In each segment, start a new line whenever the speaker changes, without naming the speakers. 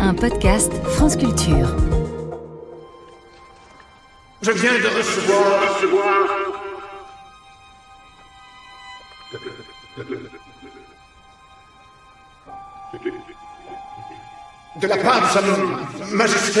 un podcast France Culture.
Je viens de recevoir, de la part de sa majesté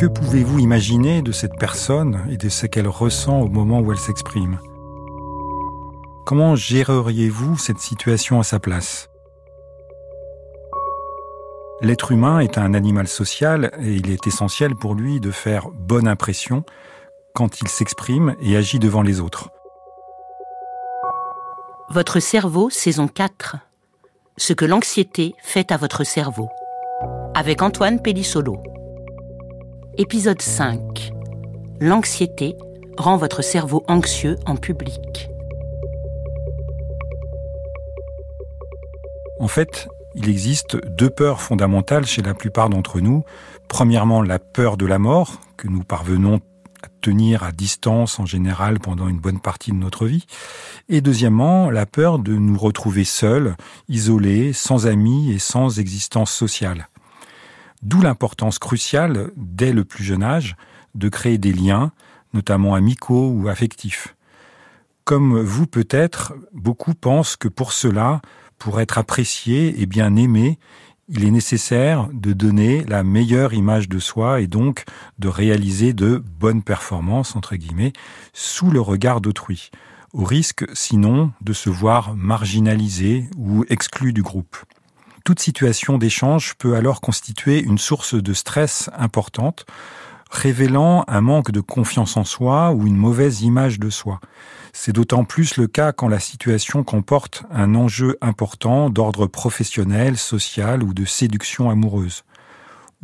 Que pouvez-vous imaginer de cette personne et de ce qu'elle ressent au moment où elle s'exprime? Comment géreriez-vous cette situation à sa place? L'être humain est un animal social et il est essentiel pour lui de faire bonne impression quand il s'exprime et agit devant les autres.
Votre cerveau, saison 4. Ce que l'anxiété fait à votre cerveau. Avec Antoine Pellissolo. Épisode 5. L'anxiété rend votre cerveau anxieux en public.
En fait, il existe deux peurs fondamentales chez la plupart d'entre nous. Premièrement, la peur de la mort, que nous parvenons à tenir à distance en général pendant une bonne partie de notre vie. Et deuxièmement, la peur de nous retrouver seuls, isolés, sans amis et sans existence sociale. D'où l'importance cruciale, dès le plus jeune âge, de créer des liens, notamment amicaux ou affectifs. Comme vous peut-être, beaucoup pensent que pour cela, pour être apprécié et bien aimé, il est nécessaire de donner la meilleure image de soi et donc de réaliser de bonnes performances, entre guillemets, sous le regard d'autrui, au risque sinon de se voir marginalisé ou exclu du groupe. Toute situation d'échange peut alors constituer une source de stress importante, révélant un manque de confiance en soi ou une mauvaise image de soi. C'est d'autant plus le cas quand la situation comporte un enjeu important d'ordre professionnel, social ou de séduction amoureuse.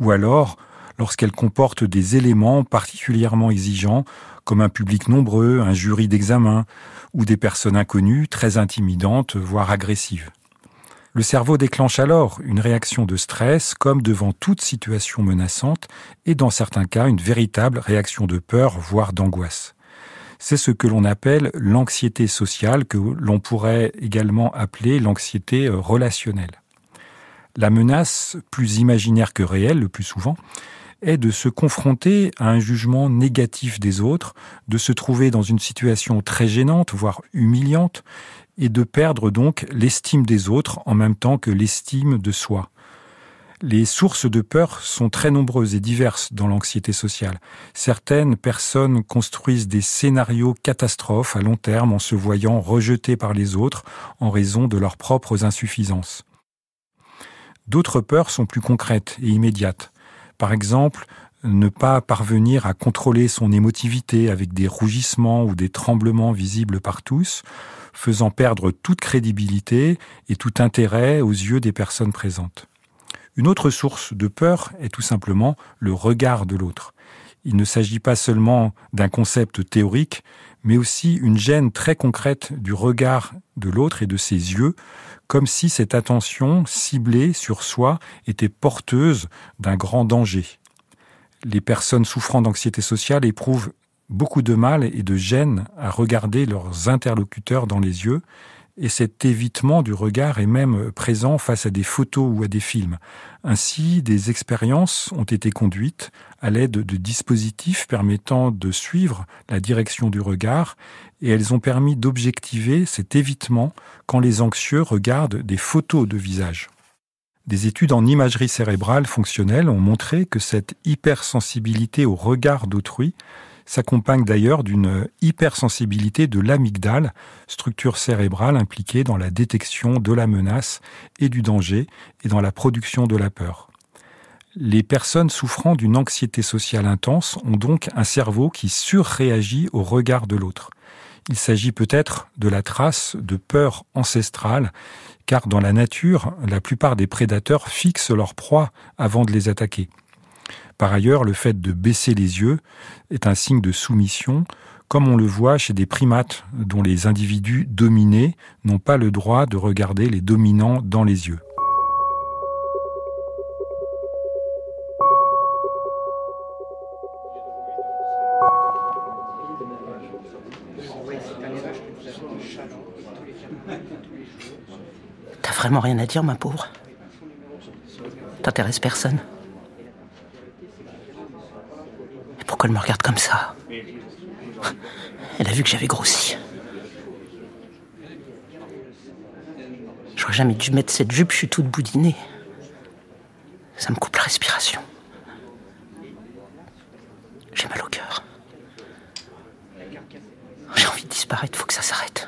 Ou alors, lorsqu'elle comporte des éléments particulièrement exigeants, comme un public nombreux, un jury d'examen, ou des personnes inconnues, très intimidantes, voire agressives. Le cerveau déclenche alors une réaction de stress comme devant toute situation menaçante et dans certains cas une véritable réaction de peur, voire d'angoisse. C'est ce que l'on appelle l'anxiété sociale, que l'on pourrait également appeler l'anxiété relationnelle. La menace, plus imaginaire que réelle le plus souvent, est de se confronter à un jugement négatif des autres, de se trouver dans une situation très gênante, voire humiliante, et de perdre donc l'estime des autres en même temps que l'estime de soi. Les sources de peur sont très nombreuses et diverses dans l'anxiété sociale. Certaines personnes construisent des scénarios catastrophes à long terme en se voyant rejetées par les autres en raison de leurs propres insuffisances. D'autres peurs sont plus concrètes et immédiates. Par exemple, ne pas parvenir à contrôler son émotivité avec des rougissements ou des tremblements visibles par tous, faisant perdre toute crédibilité et tout intérêt aux yeux des personnes présentes. Une autre source de peur est tout simplement le regard de l'autre. Il ne s'agit pas seulement d'un concept théorique, mais aussi une gêne très concrète du regard de l'autre et de ses yeux, comme si cette attention ciblée sur soi était porteuse d'un grand danger. Les personnes souffrant d'anxiété sociale éprouvent beaucoup de mal et de gêne à regarder leurs interlocuteurs dans les yeux, et cet évitement du regard est même présent face à des photos ou à des films. Ainsi, des expériences ont été conduites à l'aide de dispositifs permettant de suivre la direction du regard, et elles ont permis d'objectiver cet évitement quand les anxieux regardent des photos de visage. Des études en imagerie cérébrale fonctionnelle ont montré que cette hypersensibilité au regard d'autrui s'accompagne d'ailleurs d'une hypersensibilité de l'amygdale, structure cérébrale impliquée dans la détection de la menace et du danger et dans la production de la peur. Les personnes souffrant d'une anxiété sociale intense ont donc un cerveau qui surréagit au regard de l'autre. Il s'agit peut-être de la trace de peur ancestrale, car dans la nature, la plupart des prédateurs fixent leur proie avant de les attaquer. Par ailleurs, le fait de baisser les yeux est un signe de soumission, comme on le voit chez des primates dont les individus dominés n'ont pas le droit de regarder les dominants dans les yeux.
T'as vraiment rien à dire, ma pauvre? T'intéresses personne? Et pourquoi elle me regarde comme ça? Elle a vu que j'avais grossi. J'aurais jamais dû mettre cette jupe, je suis toute boudinée. Ça me coupe la respiration. J'ai mal au cœur. J'ai envie de disparaître, faut que ça s'arrête.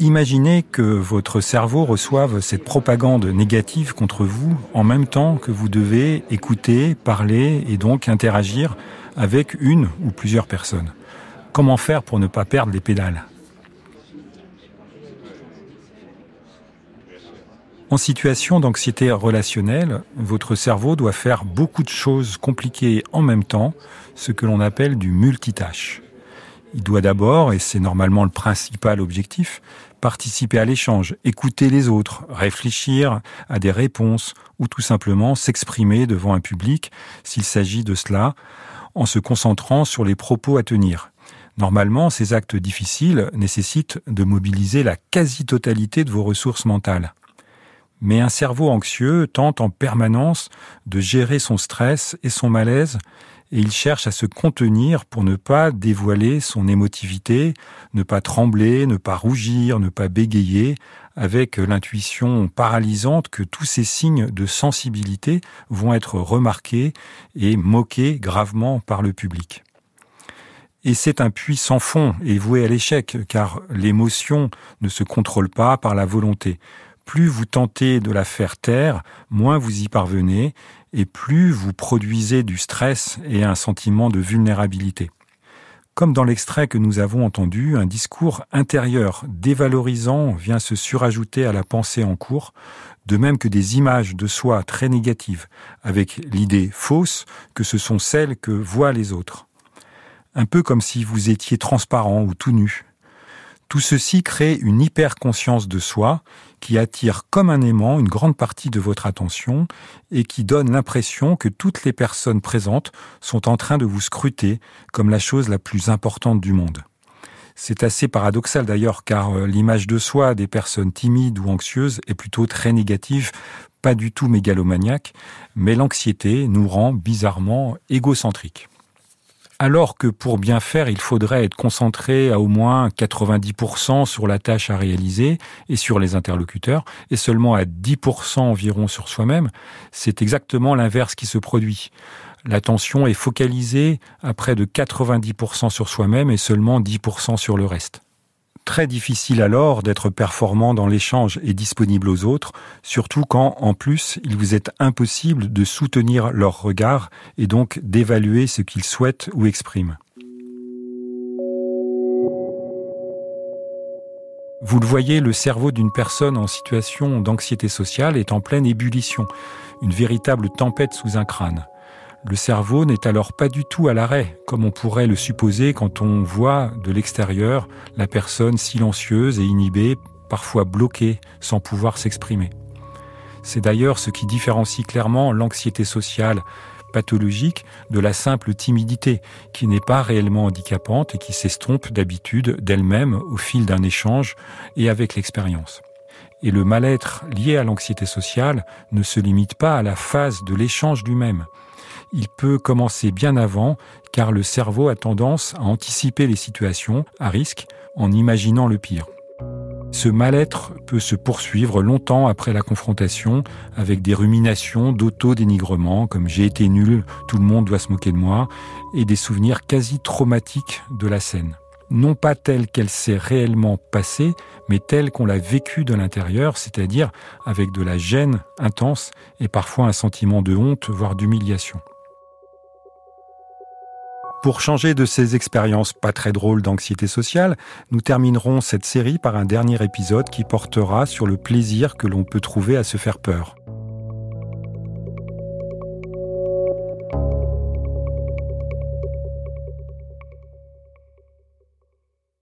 Imaginez que votre cerveau reçoive cette propagande négative contre vous en même temps que vous devez écouter, parler et donc interagir avec une ou plusieurs personnes. Comment faire pour ne pas perdre les pédales? En situation d'anxiété relationnelle, votre cerveau doit faire beaucoup de choses compliquées en même temps, ce que l'on appelle du multitâche. Il doit d'abord, et c'est normalement le principal objectif, participer à l'échange, écouter les autres, réfléchir à des réponses ou tout simplement s'exprimer devant un public s'il s'agit de cela, en se concentrant sur les propos à tenir. Normalement, ces actes difficiles nécessitent de mobiliser la quasi-totalité de vos ressources mentales. Mais un cerveau anxieux tente en permanence de gérer son stress et son malaise et il cherche à se contenir pour ne pas dévoiler son émotivité, ne pas trembler, ne pas rougir, ne pas bégayer, avec l'intuition paralysante que tous ces signes de sensibilité vont être remarqués et moqués gravement par le public. Et c'est un puits sans fond et voué à l'échec, car l'émotion ne se contrôle pas par la volonté. Plus vous tentez de la faire taire, moins vous y parvenez, et plus vous produisez du stress et un sentiment de vulnérabilité. Comme dans l'extrait que nous avons entendu, un discours intérieur dévalorisant vient se surajouter à la pensée en cours, de même que des images de soi très négatives, avec l'idée fausse que ce sont celles que voient les autres. Un peu comme si vous étiez transparent ou tout nu, tout ceci crée une hyper-conscience de soi qui attire comme un aimant une grande partie de votre attention et qui donne l'impression que toutes les personnes présentes sont en train de vous scruter comme la chose la plus importante du monde. C'est assez paradoxal d'ailleurs car euh, l'image de soi des personnes timides ou anxieuses est plutôt très négative, pas du tout mégalomaniaque, mais l'anxiété nous rend bizarrement égocentriques alors que pour bien faire, il faudrait être concentré à au moins 90% sur la tâche à réaliser et sur les interlocuteurs, et seulement à 10% environ sur soi-même, c'est exactement l'inverse qui se produit. L'attention est focalisée à près de 90% sur soi-même et seulement 10% sur le reste. Très difficile alors d'être performant dans l'échange et disponible aux autres, surtout quand, en plus, il vous est impossible de soutenir leur regard et donc d'évaluer ce qu'ils souhaitent ou expriment. Vous le voyez, le cerveau d'une personne en situation d'anxiété sociale est en pleine ébullition, une véritable tempête sous un crâne. Le cerveau n'est alors pas du tout à l'arrêt, comme on pourrait le supposer quand on voit de l'extérieur la personne silencieuse et inhibée, parfois bloquée, sans pouvoir s'exprimer. C'est d'ailleurs ce qui différencie clairement l'anxiété sociale pathologique de la simple timidité, qui n'est pas réellement handicapante et qui s'estompe d'habitude d'elle-même au fil d'un échange et avec l'expérience. Et le mal-être lié à l'anxiété sociale ne se limite pas à la phase de l'échange lui-même il peut commencer bien avant, car le cerveau a tendance à anticiper les situations à risque en imaginant le pire. Ce mal-être peut se poursuivre longtemps après la confrontation avec des ruminations d'auto-dénigrement comme j'ai été nul, tout le monde doit se moquer de moi, et des souvenirs quasi traumatiques de la scène. Non pas telle qu'elle s'est réellement passée, mais telle qu'on l'a vécue de l'intérieur, c'est-à-dire avec de la gêne intense et parfois un sentiment de honte, voire d'humiliation. Pour changer de ces expériences pas très drôles d'anxiété sociale, nous terminerons cette série par un dernier épisode qui portera sur le plaisir que l'on peut trouver à se faire peur.